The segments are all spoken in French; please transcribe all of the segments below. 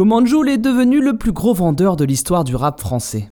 Comment Joule est devenu le plus gros vendeur de l'histoire du rap français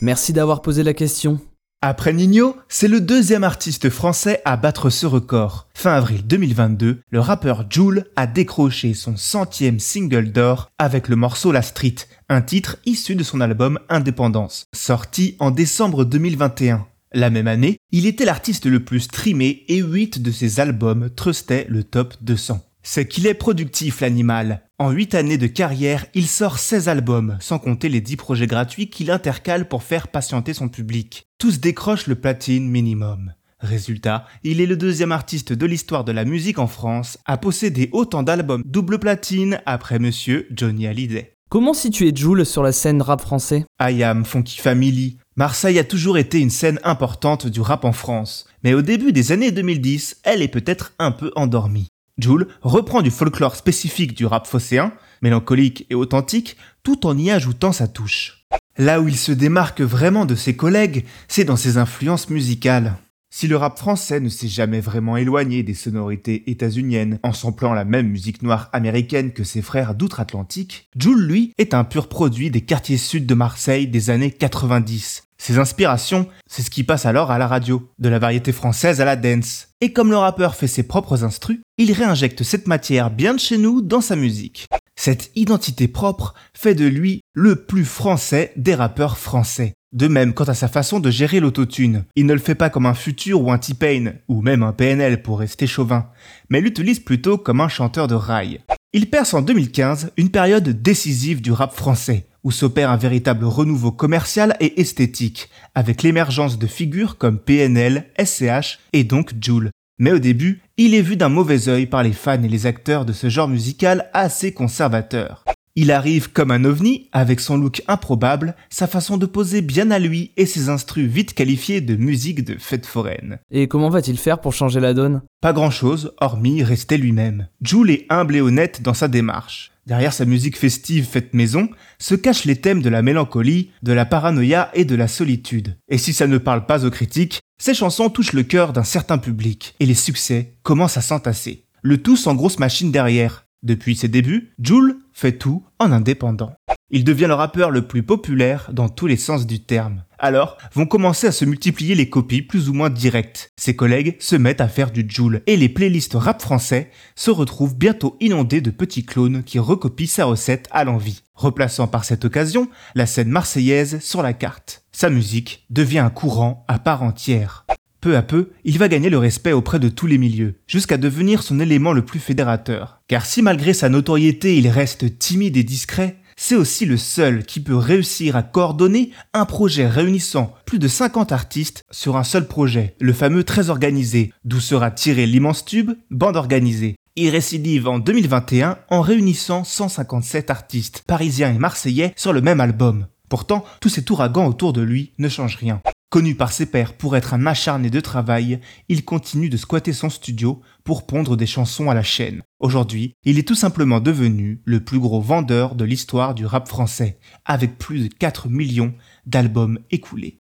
Merci d'avoir posé la question. Après Nino, c'est le deuxième artiste français à battre ce record. Fin avril 2022, le rappeur Joule a décroché son centième single d'or avec le morceau La Street, un titre issu de son album Indépendance, sorti en décembre 2021. La même année, il était l'artiste le plus streamé et 8 de ses albums trustaient le top 200. C'est qu'il est productif l'animal. En 8 années de carrière, il sort 16 albums, sans compter les 10 projets gratuits qu'il intercale pour faire patienter son public. Tous décrochent le platine minimum. Résultat, il est le deuxième artiste de l'histoire de la musique en France à posséder autant d'albums double platine après monsieur Johnny Hallyday. Comment situer Joule sur la scène rap français? Ayam, Funky Family. Marseille a toujours été une scène importante du rap en France, mais au début des années 2010, elle est peut-être un peu endormie. Joule reprend du folklore spécifique du rap phocéen, mélancolique et authentique, tout en y ajoutant sa touche. Là où il se démarque vraiment de ses collègues, c'est dans ses influences musicales. Si le rap français ne s'est jamais vraiment éloigné des sonorités états-uniennes en samplant la même musique noire américaine que ses frères d'outre-Atlantique, Joule, lui, est un pur produit des quartiers sud de Marseille des années 90. Ses inspirations, c'est ce qui passe alors à la radio, de la variété française à la dance. Et comme le rappeur fait ses propres instrus, il réinjecte cette matière bien de chez nous dans sa musique. Cette identité propre fait de lui le plus français des rappeurs français. De même quant à sa façon de gérer l'autotune. Il ne le fait pas comme un futur ou un T-Pain, ou même un PNL pour rester chauvin, mais l'utilise plutôt comme un chanteur de rail. Il perce en 2015 une période décisive du rap français, où s'opère un véritable renouveau commercial et esthétique, avec l'émergence de figures comme PNL, SCH et donc Joule. Mais au début, il est vu d'un mauvais œil par les fans et les acteurs de ce genre musical assez conservateur. Il arrive comme un ovni, avec son look improbable, sa façon de poser bien à lui et ses instrus vite qualifiés de musique de fête foraine. Et comment va-t-il faire pour changer la donne? Pas grand chose, hormis rester lui-même. Joule est humble et honnête dans sa démarche. Derrière sa musique festive faite maison, se cachent les thèmes de la mélancolie, de la paranoïa et de la solitude. Et si ça ne parle pas aux critiques, ces chansons touchent le cœur d'un certain public, et les succès commencent à s'entasser. Le tout sans grosse machine derrière, depuis ses débuts, Joule fait tout en indépendant. Il devient le rappeur le plus populaire dans tous les sens du terme. Alors, vont commencer à se multiplier les copies plus ou moins directes. Ses collègues se mettent à faire du Joule et les playlists rap français se retrouvent bientôt inondées de petits clones qui recopient sa recette à l'envie, replaçant par cette occasion la scène marseillaise sur la carte. Sa musique devient un courant à part entière. Peu à peu, il va gagner le respect auprès de tous les milieux, jusqu'à devenir son élément le plus fédérateur. Car si malgré sa notoriété il reste timide et discret, c'est aussi le seul qui peut réussir à coordonner un projet réunissant plus de 50 artistes sur un seul projet, le fameux Très Organisé, d'où sera tiré l'immense tube Bande Organisée. Il récidive en 2021 en réunissant 157 artistes, parisiens et marseillais, sur le même album. Pourtant, tous cet ouragan autour de lui ne change rien. Connu par ses pairs pour être un acharné de travail, il continue de squatter son studio pour pondre des chansons à la chaîne. Aujourd'hui, il est tout simplement devenu le plus gros vendeur de l'histoire du rap français, avec plus de 4 millions d'albums écoulés.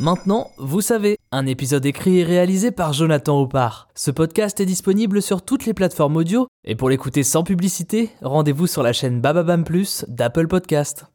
Maintenant, vous savez, un épisode écrit et réalisé par Jonathan Oppard. Ce podcast est disponible sur toutes les plateformes audio, et pour l'écouter sans publicité, rendez-vous sur la chaîne Bababam Plus d'Apple Podcast.